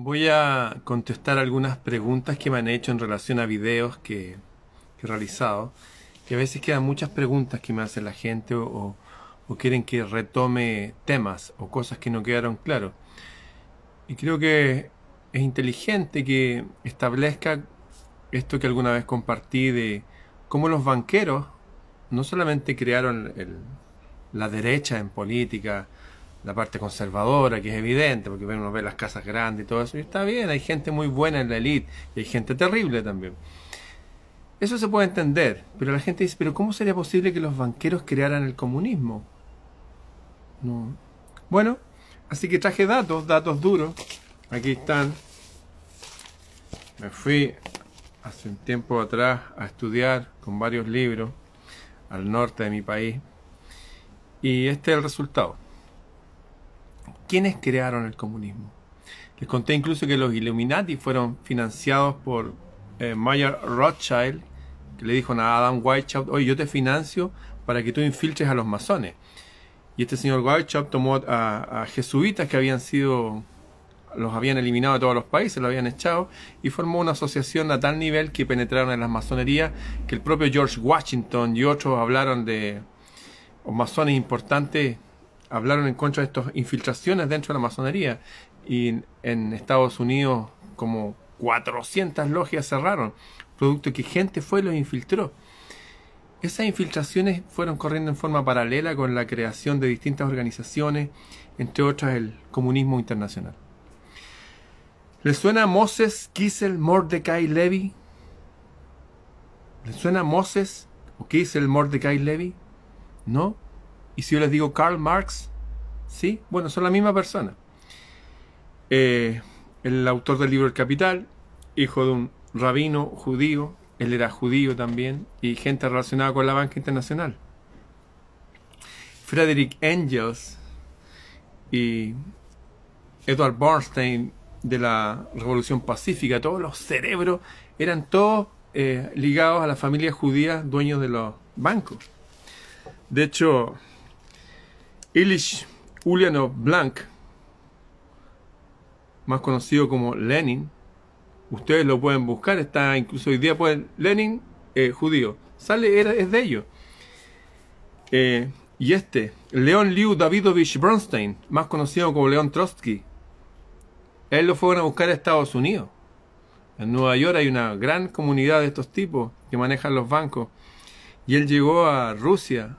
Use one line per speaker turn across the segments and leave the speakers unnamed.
Voy a contestar algunas preguntas que me han hecho en relación a videos que, he realizado. Que a veces quedan muchas preguntas que me hace la gente o, quieren que retome temas o cosas que no quedaron claros. Y creo que es inteligente que establezca esto que alguna vez compartí de cómo los banqueros no solamente crearon la derecha en política, la parte conservadora, que es evidente, porque uno ve las casas grandes y todo eso, y está bien, hay gente muy buena en la élite y hay gente terrible también. Eso se puede entender, pero la gente dice, pero ¿cómo sería posible que los banqueros crearan el comunismo? No. Bueno, así que traje datos, datos duros. Aquí están. Me fui hace un tiempo atrás a estudiar con varios libros al norte de mi país. Y este es el resultado. ¿Quiénes crearon el comunismo? Les conté incluso que los Illuminati fueron financiados por eh, Mayer Rothschild, que le dijo a Adam Weishaupt, oye, yo te financio para que tú infiltres a los masones. Y este señor Weishaupt tomó a, a jesuitas que habían sido los habían eliminado de todos los países, los habían echado, y formó una asociación a tal nivel que penetraron en las masonerías que el propio George Washington y otros hablaron de masones importantes hablaron en contra de estas infiltraciones dentro de la masonería y en Estados Unidos como 400 logias cerraron, producto que gente fue y los infiltró. Esas infiltraciones fueron corriendo en forma paralela con la creación de distintas organizaciones, entre otras el comunismo internacional. ¿Les suena Moses Kissel Mordecai Levy? ¿Les suena Moses o Kissel Mordecai Levy? ¿No? Y si yo les digo Karl Marx, ¿sí? Bueno, son la misma persona. Eh, el autor del libro El Capital, hijo de un rabino judío, él era judío también, y gente relacionada con la banca internacional. Frederick Engels y Edward Bernstein de la Revolución Pacífica, todos los cerebros eran todos eh, ligados a la familia judía, dueños de los bancos. De hecho, Ilich Ulyanov Blank, más conocido como Lenin, ustedes lo pueden buscar, está incluso hoy día pueden, Lenin eh, judío, sale, era, es de ellos. Eh, y este, Leon Liu Davidovich Bronstein, más conocido como Leon Trotsky, él lo fueron a buscar a Estados Unidos. En Nueva York hay una gran comunidad de estos tipos que manejan los bancos. Y él llegó a Rusia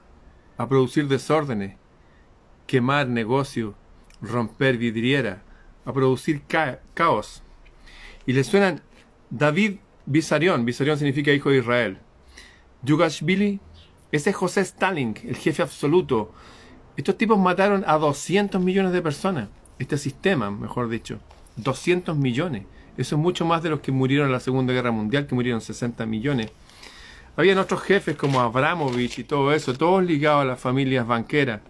a producir desórdenes quemar negocios, romper vidriera, a producir caos. Y le suenan David Vissarion, Vissarion significa hijo de Israel. Yugashvili, ese es José Stalin, el jefe absoluto. Estos tipos mataron a 200 millones de personas. Este sistema, mejor dicho. 200 millones. Eso es mucho más de los que murieron en la Segunda Guerra Mundial, que murieron 60 millones. Habían otros jefes como Abramovich y todo eso, todos ligados a las familias banqueras.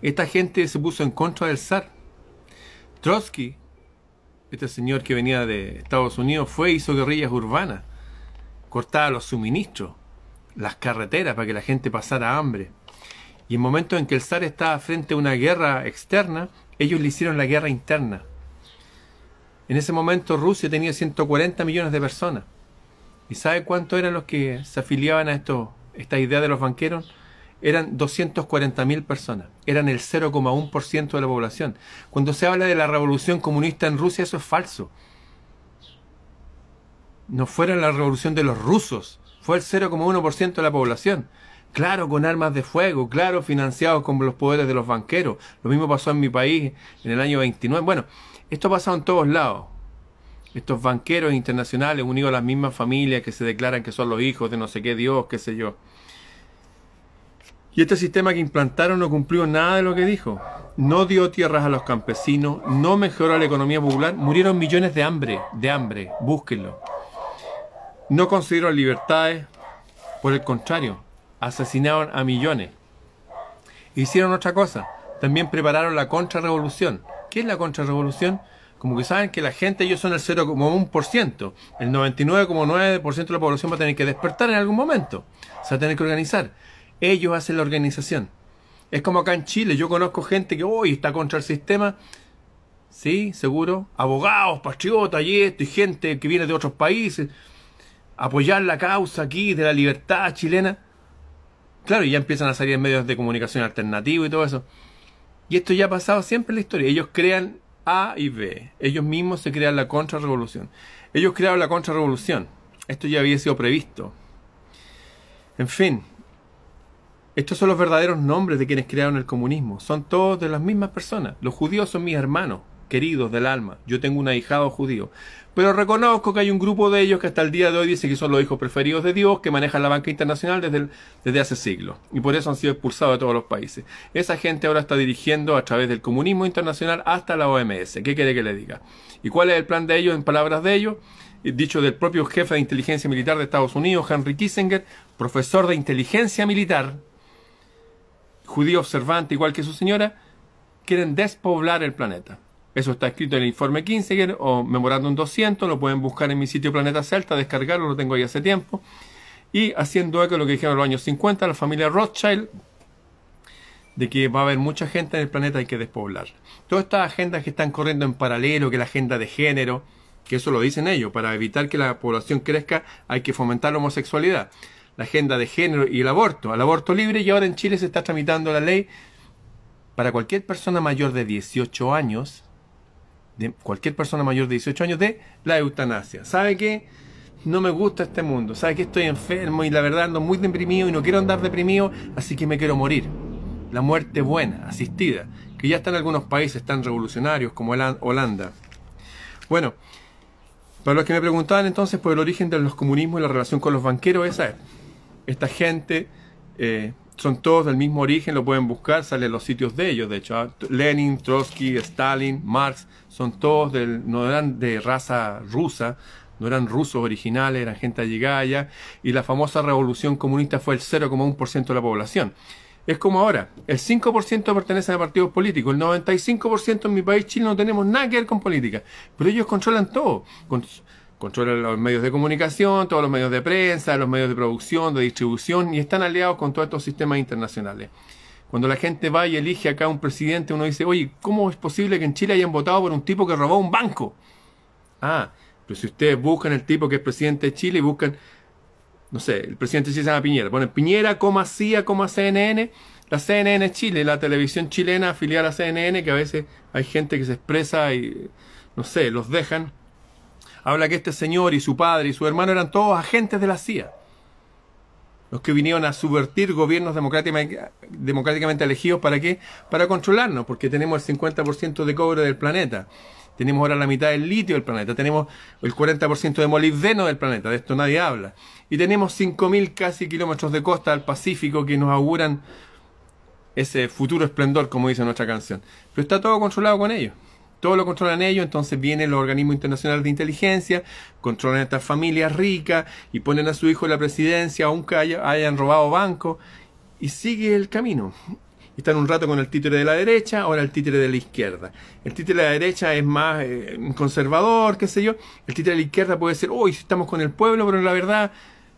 Esta gente se puso en contra del zar. Trotsky, este señor que venía de Estados Unidos, fue hizo guerrillas urbanas, cortaba los suministros, las carreteras para que la gente pasara hambre. Y en momentos en que el zar estaba frente a una guerra externa, ellos le hicieron la guerra interna. En ese momento Rusia tenía 140 millones de personas. ¿Y sabe cuánto eran los que se afiliaban a esto, esta idea de los banqueros? Eran 240.000 personas, eran el 0,1% de la población. Cuando se habla de la revolución comunista en Rusia, eso es falso. No fuera la revolución de los rusos, fue el 0,1% de la población. Claro, con armas de fuego, claro, financiados con los poderes de los banqueros. Lo mismo pasó en mi país en el año 29. Bueno, esto ha pasado en todos lados. Estos banqueros internacionales unidos a las mismas familias que se declaran que son los hijos de no sé qué Dios, qué sé yo. Y este sistema que implantaron no cumplió nada de lo que dijo. No dio tierras a los campesinos, no mejoró la economía popular, murieron millones de hambre, de hambre, búsquenlo. No consiguieron libertades, por el contrario, asesinaron a millones. Hicieron otra cosa, también prepararon la contrarrevolución. ¿Qué es la contrarrevolución? Como que saben que la gente, ellos son el 0,1%. El 99,9% de la población va a tener que despertar en algún momento. Se va a tener que organizar. Ellos hacen la organización. Es como acá en Chile, yo conozco gente que hoy está contra el sistema. ¿sí? Seguro. Abogados, patriotas y esto, y gente que viene de otros países. Apoyar la causa aquí de la libertad chilena. Claro, y ya empiezan a salir medios de comunicación alternativos y todo eso. Y esto ya ha pasado siempre en la historia. Ellos crean A y B. Ellos mismos se crean la contrarrevolución. Ellos crearon la contrarrevolución. Esto ya había sido previsto. En fin, estos son los verdaderos nombres de quienes crearon el comunismo. Son todos de las mismas personas. Los judíos son mis hermanos, queridos del alma. Yo tengo un ahijado judío. Pero reconozco que hay un grupo de ellos que hasta el día de hoy dice que son los hijos preferidos de Dios, que manejan la banca internacional desde, desde hace siglos. Y por eso han sido expulsados de todos los países. Esa gente ahora está dirigiendo a través del comunismo internacional hasta la OMS. ¿Qué quiere que le diga? ¿Y cuál es el plan de ellos en palabras de ellos? Dicho del propio jefe de inteligencia militar de Estados Unidos, Henry Kissinger, profesor de inteligencia militar, judío observante igual que su señora, quieren despoblar el planeta. Eso está escrito en el informe Kissinger o Memorándum 200, lo pueden buscar en mi sitio Planeta Celta, descargarlo, lo tengo ahí hace tiempo. Y haciendo eco de lo que dijeron en los años 50, la familia Rothschild, de que va a haber mucha gente en el planeta, hay que despoblar. Todas estas agendas que están corriendo en paralelo, que la agenda de género, que eso lo dicen ellos, para evitar que la población crezca hay que fomentar la homosexualidad la agenda de género y el aborto, al aborto libre y ahora en Chile se está tramitando la ley para cualquier persona mayor de 18 años, de cualquier persona mayor de 18 años de la eutanasia. ¿Sabe qué? No me gusta este mundo, ¿sabe que estoy enfermo y la verdad ando muy deprimido y no quiero andar deprimido, así que me quiero morir? La muerte buena, asistida, que ya está en algunos países tan revolucionarios como Holanda. Bueno, para los que me preguntaban entonces por el origen de los comunismos y la relación con los banqueros, esa es esta gente eh, son todos del mismo origen, lo pueden buscar, sale en los sitios de ellos, de hecho. ¿ah? Lenin, Trotsky, Stalin, Marx, son todos del, no eran de raza rusa, no eran rusos originales, eran gente allegada y la famosa revolución comunista fue el 0,1% de la población. Es como ahora, el 5% pertenece a partidos políticos, el 95% en mi país Chile no tenemos nada que ver con política, pero ellos controlan todo controlan los medios de comunicación, todos los medios de prensa, los medios de producción, de distribución, y están aliados con todos estos sistemas internacionales. Cuando la gente va y elige acá un presidente, uno dice, oye, ¿cómo es posible que en Chile hayan votado por un tipo que robó un banco? Ah, pero si ustedes buscan el tipo que es presidente de Chile y buscan, no sé, el presidente de Chile se llama Piñera, ponen Piñera, coma CIA, coma CNN, la CNN Chile, la televisión chilena afiliada a CNN, que a veces hay gente que se expresa y, no sé, los dejan habla que este señor y su padre y su hermano eran todos agentes de la CIA. Los que vinieron a subvertir gobiernos democráticamente elegidos, ¿para qué? Para controlarnos, porque tenemos el 50% de cobre del planeta. Tenemos ahora la mitad del litio del planeta. Tenemos el 40% de molibdeno del planeta. De esto nadie habla. Y tenemos 5.000 casi kilómetros de costa al Pacífico que nos auguran ese futuro esplendor, como dice nuestra canción. Pero está todo controlado con ellos todo lo controlan ellos, entonces vienen los organismos internacionales de inteligencia, controlan estas familias ricas y ponen a su hijo en la presidencia, aunque hayan robado banco, y sigue el camino. Están un rato con el títere de la derecha, ahora el títere de la izquierda. El títere de la derecha es más eh, conservador, qué sé yo. El títere de la izquierda puede ser, uy, estamos con el pueblo, pero la verdad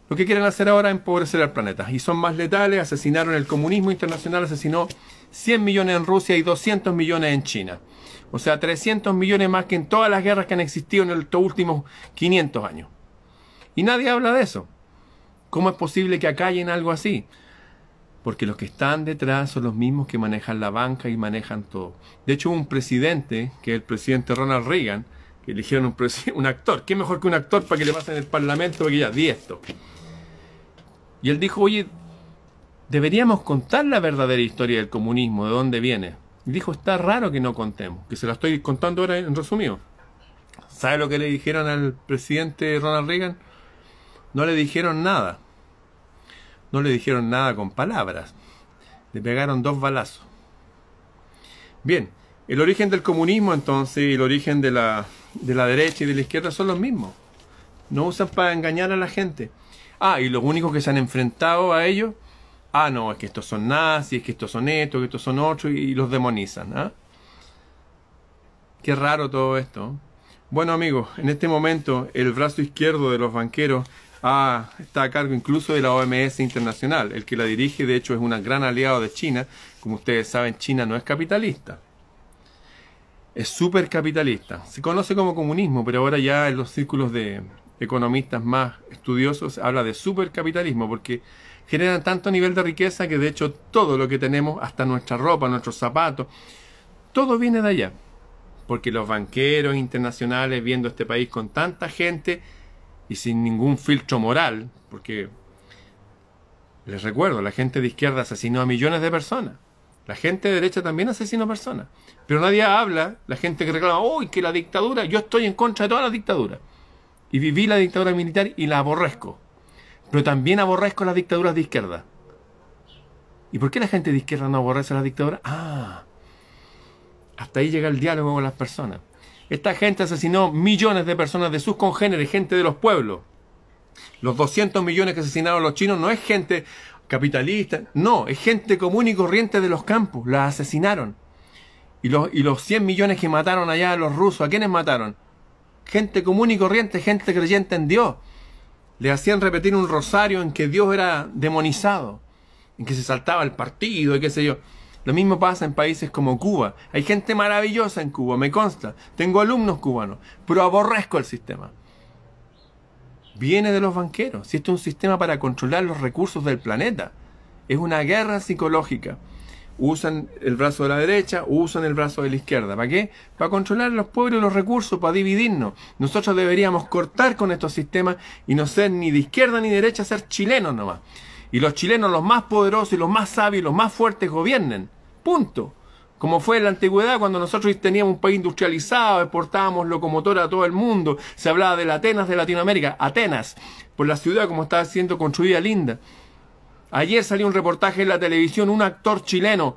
lo que quieren hacer ahora es empobrecer al planeta. Y son más letales, asesinaron el comunismo internacional, asesinó 100 millones en Rusia y 200 millones en China. O sea, 300 millones más que en todas las guerras que han existido en estos últimos 500 años. Y nadie habla de eso. ¿Cómo es posible que acallen algo así? Porque los que están detrás son los mismos que manejan la banca y manejan todo. De hecho, un presidente, que es el presidente Ronald Reagan, que eligieron un, un actor. ¿Qué mejor que un actor para que le pasen el parlamento? Porque ya, di esto. Y él dijo, oye, deberíamos contar la verdadera historia del comunismo, de dónde viene. Dijo, está raro que no contemos, que se la estoy contando ahora en resumido. ¿Sabe lo que le dijeron al presidente Ronald Reagan? No le dijeron nada. No le dijeron nada con palabras. Le pegaron dos balazos. Bien, el origen del comunismo entonces y el origen de la, de la derecha y de la izquierda son los mismos. No usan para engañar a la gente. Ah, y los únicos que se han enfrentado a ellos ah, no, es que estos son nazis, es que estos son estos, que estos son otros, y, los demonizan. ¿ah? Qué raro todo esto. Bueno amigos, en este momento el brazo izquierdo de los banqueros ah, está a cargo incluso de la OMS internacional. El que la dirige, de hecho, es un gran aliado de China. Como ustedes saben, China no es capitalista. es súper capitalista. Se conoce como comunismo, pero ahora ya en los círculos de economistas más estudiosos habla de supercapitalismo, porque generan tanto nivel de riqueza que de hecho todo lo que tenemos, hasta nuestra ropa, nuestros zapatos, todo viene de allá. Porque los banqueros internacionales viendo este país con tanta gente y sin ningún filtro moral, porque les recuerdo, la gente de izquierda asesinó a millones de personas. La gente de derecha también asesinó personas. Pero nadie habla, la gente que reclama, uy, que la dictadura, yo estoy en contra de toda la dictadura. Y viví la dictadura militar y la aborrezco. Pero también aborrezco las dictaduras de izquierda. ¿Y por qué la gente de izquierda no aborrece la dictadura? Ah, hasta ahí llega el diálogo con las personas. Esta gente asesinó millones de personas de sus congéneres, gente de los pueblos. Los 200 millones que asesinaron los chinos no es gente capitalista, no, es gente común y corriente de los campos, la asesinaron. Y los, y los 100 millones que mataron allá a los rusos, ¿a quiénes mataron? Gente común y corriente, gente creyente en Dios le hacían repetir un rosario en que Dios era demonizado, en que se saltaba el partido y qué sé yo. Lo mismo pasa en países como Cuba. Hay gente maravillosa en Cuba, me consta. Tengo alumnos cubanos, pero aborrezco el sistema. Viene de los banqueros. Si es un sistema para controlar los recursos del planeta, es una guerra psicológica usan el brazo de la derecha, usan el brazo de la izquierda. ¿Para qué? Para controlar los pueblos y los recursos, para dividirnos. Nosotros deberíamos cortar con estos sistemas y no ser ni de izquierda ni de derecha, ser chilenos nomás. Y los chilenos, los más poderosos y los más sabios, los más fuertes, gobiernen. Punto. Como fue en la antigüedad cuando nosotros teníamos un país industrializado, exportábamos locomotora a todo el mundo, se hablaba de Atenas de Latinoamérica, Atenas, por la ciudad como estaba siendo construida linda. Ayer salió un reportaje en la televisión, un actor chileno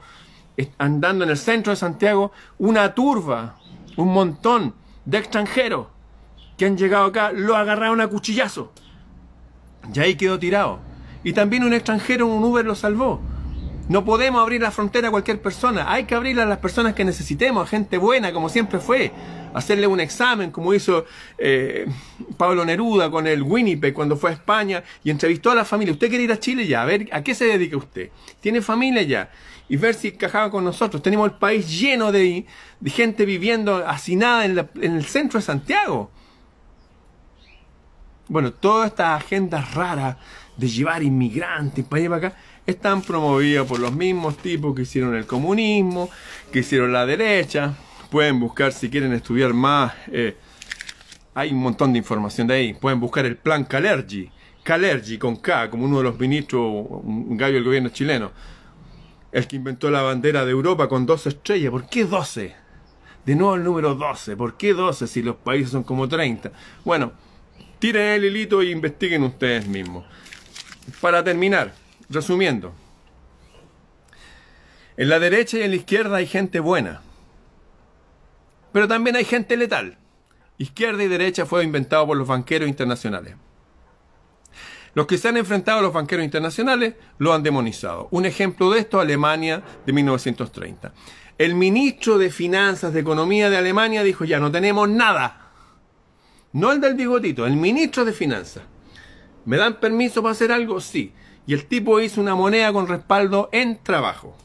andando en el centro de Santiago, una turba, un montón de extranjeros que han llegado acá, lo agarraron a cuchillazo. Y ahí quedó tirado. Y también un extranjero, un Uber lo salvó. No podemos abrir la frontera a cualquier persona, hay que abrirla a las personas que necesitemos, a gente buena, como siempre fue. Hacerle un examen, como hizo eh, Pablo Neruda con el Winnipeg cuando fue a España y entrevistó a la familia. ¿Usted quiere ir a Chile ya? A ver, ¿a qué se dedica usted? ¿Tiene familia ya? Y ver si encajaba con nosotros. Tenemos el país lleno de, gente viviendo hacinada en, en el centro de Santiago. Bueno, todas estas agendas raras de llevar inmigrantes para allá para acá están promovidas por los mismos tipos que hicieron el comunismo, que hicieron la derecha. Pueden buscar si quieren estudiar más. Eh, hay un montón de información de ahí. Pueden buscar el plan Calergi. Calergi con K, como uno de los ministros, un gallo del gobierno chileno. El que inventó la bandera de Europa con 12 estrellas. ¿Por qué 12? De nuevo el número 12. ¿Por qué 12 si los países son como 30? Bueno, tiren el hilito e investiguen ustedes mismos. Para terminar, Resumiendo, en la derecha y en la izquierda hay gente buena, pero también hay gente letal. Izquierda y derecha fue inventado por los banqueros internacionales. Los que se han enfrentado a los banqueros internacionales lo han demonizado. Un ejemplo de esto, Alemania de 1930. El ministro de Finanzas, de Economía de Alemania dijo, ya no tenemos nada. No el del bigotito, el ministro de Finanzas. ¿Me dan permiso para hacer algo? Sí. Y el tipo hizo una moneda con respaldo en trabajo.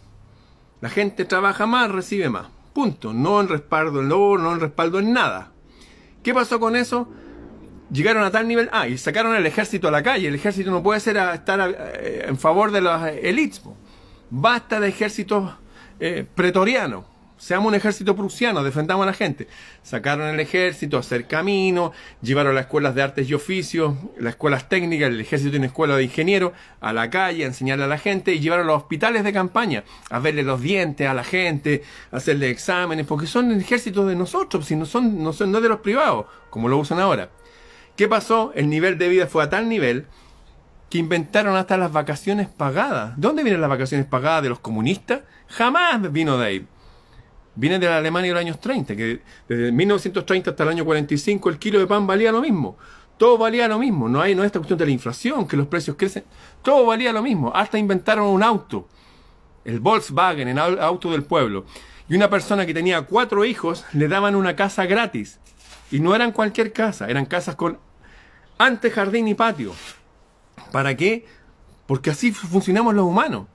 La gente trabaja más, recibe más. Punto. No en respaldo en oro, no en respaldo en nada. ¿Qué pasó con eso? Llegaron a tal nivel. Ah, y sacaron el ejército a la calle. El ejército no puede ser estar eh, en favor de los elites. Basta de ejércitos eh, pretorianos seamos un ejército prusiano, defendamos a la gente. Sacaron el ejército, hacer camino, llevaron las escuelas de artes y oficios, las escuelas técnicas, el ejército tiene escuela de ingenieros, a la calle, a enseñarle a la gente, y llevaron a los hospitales de campaña, a verle los dientes a la gente, a hacerle exámenes, porque son el ejército de nosotros, si no son, no son no de los privados, como lo usan ahora. ¿Qué pasó? El nivel de vida fue a tal nivel que inventaron hasta las vacaciones pagadas. ¿De dónde vienen las vacaciones pagadas de los comunistas? Jamás vino de ahí viene de la Alemania de los años 30, que desde 1930 hasta el año 45 el kilo de pan valía lo mismo. Todo valía lo mismo. No hay no esta cuestión de la inflación, que los precios crecen. Todo valía lo mismo. Hasta inventaron un auto, el Volkswagen, el auto del pueblo. Y una persona que tenía cuatro hijos le daban una casa gratis. Y no eran cualquier casa, eran casas con antejardín y patio. ¿Para qué? Porque así funcionamos los humanos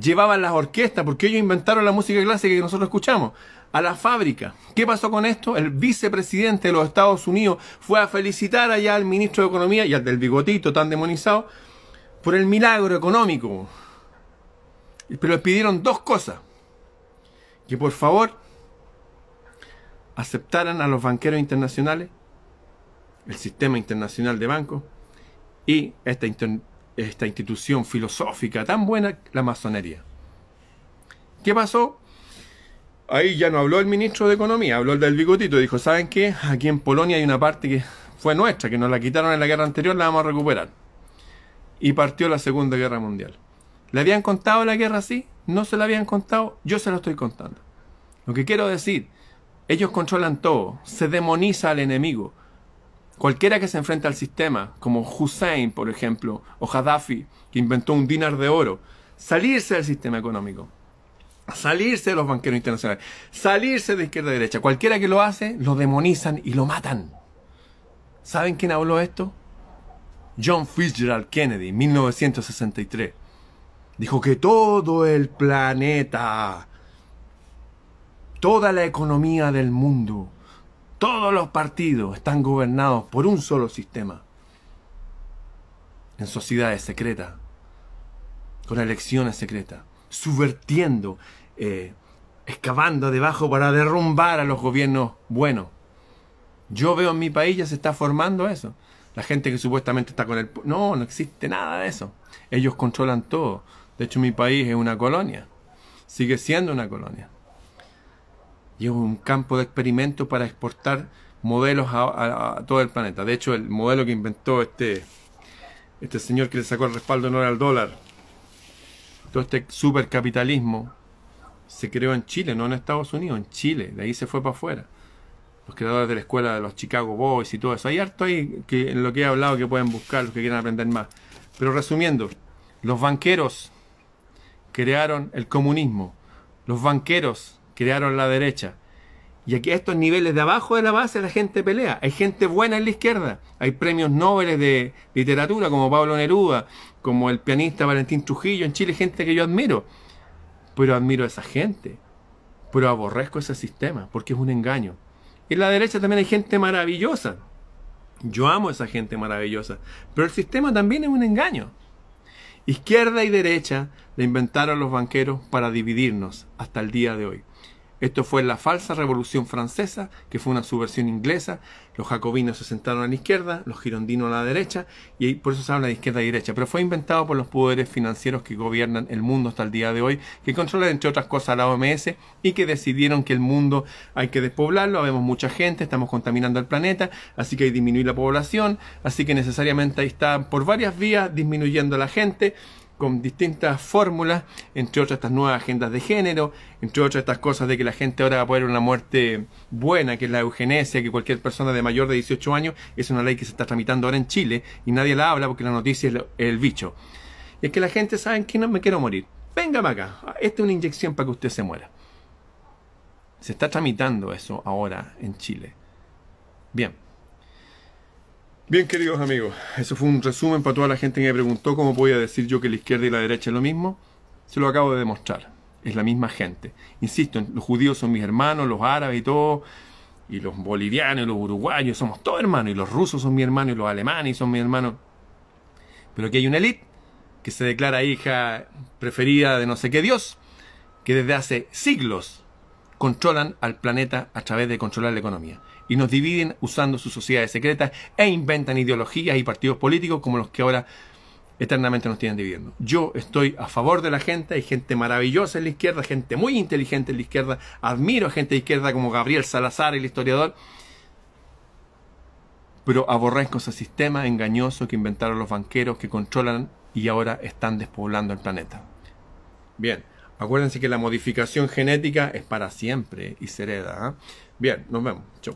llevaban las orquestas, porque ellos inventaron la música clásica que nosotros escuchamos. a la fábrica. ¿Qué pasó con esto? El vicepresidente de los Estados Unidos fue a felicitar allá al ministro de Economía y al del bigotito tan demonizado por el milagro económico. Pero le pidieron dos cosas. Que por favor aceptaran a los banqueros internacionales, el sistema internacional de bancos y esta, esta institución filosófica tan buena, la masonería. ¿Qué pasó? Ahí ya no habló el ministro de Economía, habló el del bigotito. Dijo, ¿saben qué? Aquí en Polonia hay una parte que fue nuestra, que nos la quitaron en la guerra anterior, la vamos a recuperar. Y partió la Segunda Guerra Mundial. ¿Le habían contado la guerra así? ¿No se la habían contado? Yo se lo estoy contando. Lo que quiero decir, ellos controlan todo, se demoniza al enemigo. Cualquiera que se enfrenta al sistema, como Hussein, por ejemplo, o Gaddafi, que inventó un dinar de oro, salirse del sistema económico salirse de los banqueros internacionales, salirse de izquierda a derecha. Cualquiera que lo hace, lo demonizan y lo matan. ¿Saben quién habló esto? John Fitzgerald Kennedy, 1963. Dijo que todo el planeta, toda la economía del mundo, todos los partidos están gobernados por un solo sistema. En sociedades secretas, con elecciones secretas subvertiendo, eh, excavando debajo para derrumbar a los gobiernos buenos. Yo veo en mi país ya se está formando eso. La gente que supuestamente está con el... No, no existe nada de eso. Ellos controlan todo. De hecho, mi país es una colonia. Sigue siendo una colonia. Y es un campo de experimento para exportar modelos a, todo el planeta. De hecho, el modelo que inventó este, este señor que le sacó el respaldo no era al dólar, todo este supercapitalismo se creó en Chile, no en Estados Unidos, en Chile, de ahí se fue para afuera. Los creadores de la escuela de los Chicago Boys y todo eso. Hay harto ahí que en lo que he hablado que pueden buscar los que quieran aprender más. Pero resumiendo, los banqueros crearon el comunismo, los banqueros crearon la derecha. Y aquí a estos niveles de abajo de la base la gente pelea. Hay gente buena en la izquierda. Hay premios Nobel de literatura como Pablo Neruda, como el pianista Valentín Trujillo en Chile, gente que yo admiro. Pero admiro a esa gente. Pero aborrezco ese sistema, porque es un engaño. En la derecha también hay gente maravillosa. Yo amo a esa gente maravillosa. Pero el sistema también es un engaño. Izquierda y derecha le inventaron los banqueros para dividirnos hasta el día de hoy. Esto fue la falsa revolución francesa, que fue una subversión inglesa. Los jacobinos se sentaron a la izquierda, los girondinos a la derecha, y por eso se habla de izquierda y derecha. Pero fue inventado por los poderes financieros que gobiernan el mundo hasta el día de hoy, que controlan, entre otras cosas, la OMS y que decidieron que el mundo hay que despoblarlo. Habemos mucha gente, estamos contaminando el planeta, así que hay que disminuir la población, así que necesariamente ahí está por varias vías disminuyendo la gente con distintas fórmulas, entre otras estas nuevas agendas de género, entre otras estas cosas de que la gente ahora va a poder una muerte buena, que es la eugenesia, que cualquier persona de mayor de 18 años es una ley que se está tramitando ahora en Chile y nadie la habla porque la noticia es el bicho. Y es que la gente sabe que no me quiero morir. Venga acá, esta es una inyección para que usted se muera. Se está tramitando eso ahora en Chile. Bien. Bien, queridos amigos, eso fue un resumen para toda la gente que me preguntó cómo podía decir yo que la izquierda y la derecha es lo mismo. Se lo acabo de demostrar. Es la misma gente. Insisto, los judíos son mis hermanos, los árabes y todo, y los bolivianos y los uruguayos, somos todos hermanos, y los rusos son mis hermanos, y los alemanes son mis hermanos. Pero aquí hay una élite que se declara hija preferida de no sé qué Dios, que desde hace siglos controlan al planeta a través de controlar la economía y nos dividen usando sus sociedades secretas e inventan ideologías y partidos políticos como los que ahora eternamente nos tienen dividiendo. Yo estoy a favor de la gente, hay gente maravillosa en la izquierda, gente muy inteligente en la izquierda, admiro a gente de izquierda como Gabriel Salazar, el historiador, pero aborrezco ese sistema engañoso que inventaron los banqueros que controlan y ahora están despoblando el planeta. Bien, Acuérdense que la modificación genética es para siempre y se hereda. ¿ah? Bien, nos vemos. Chau.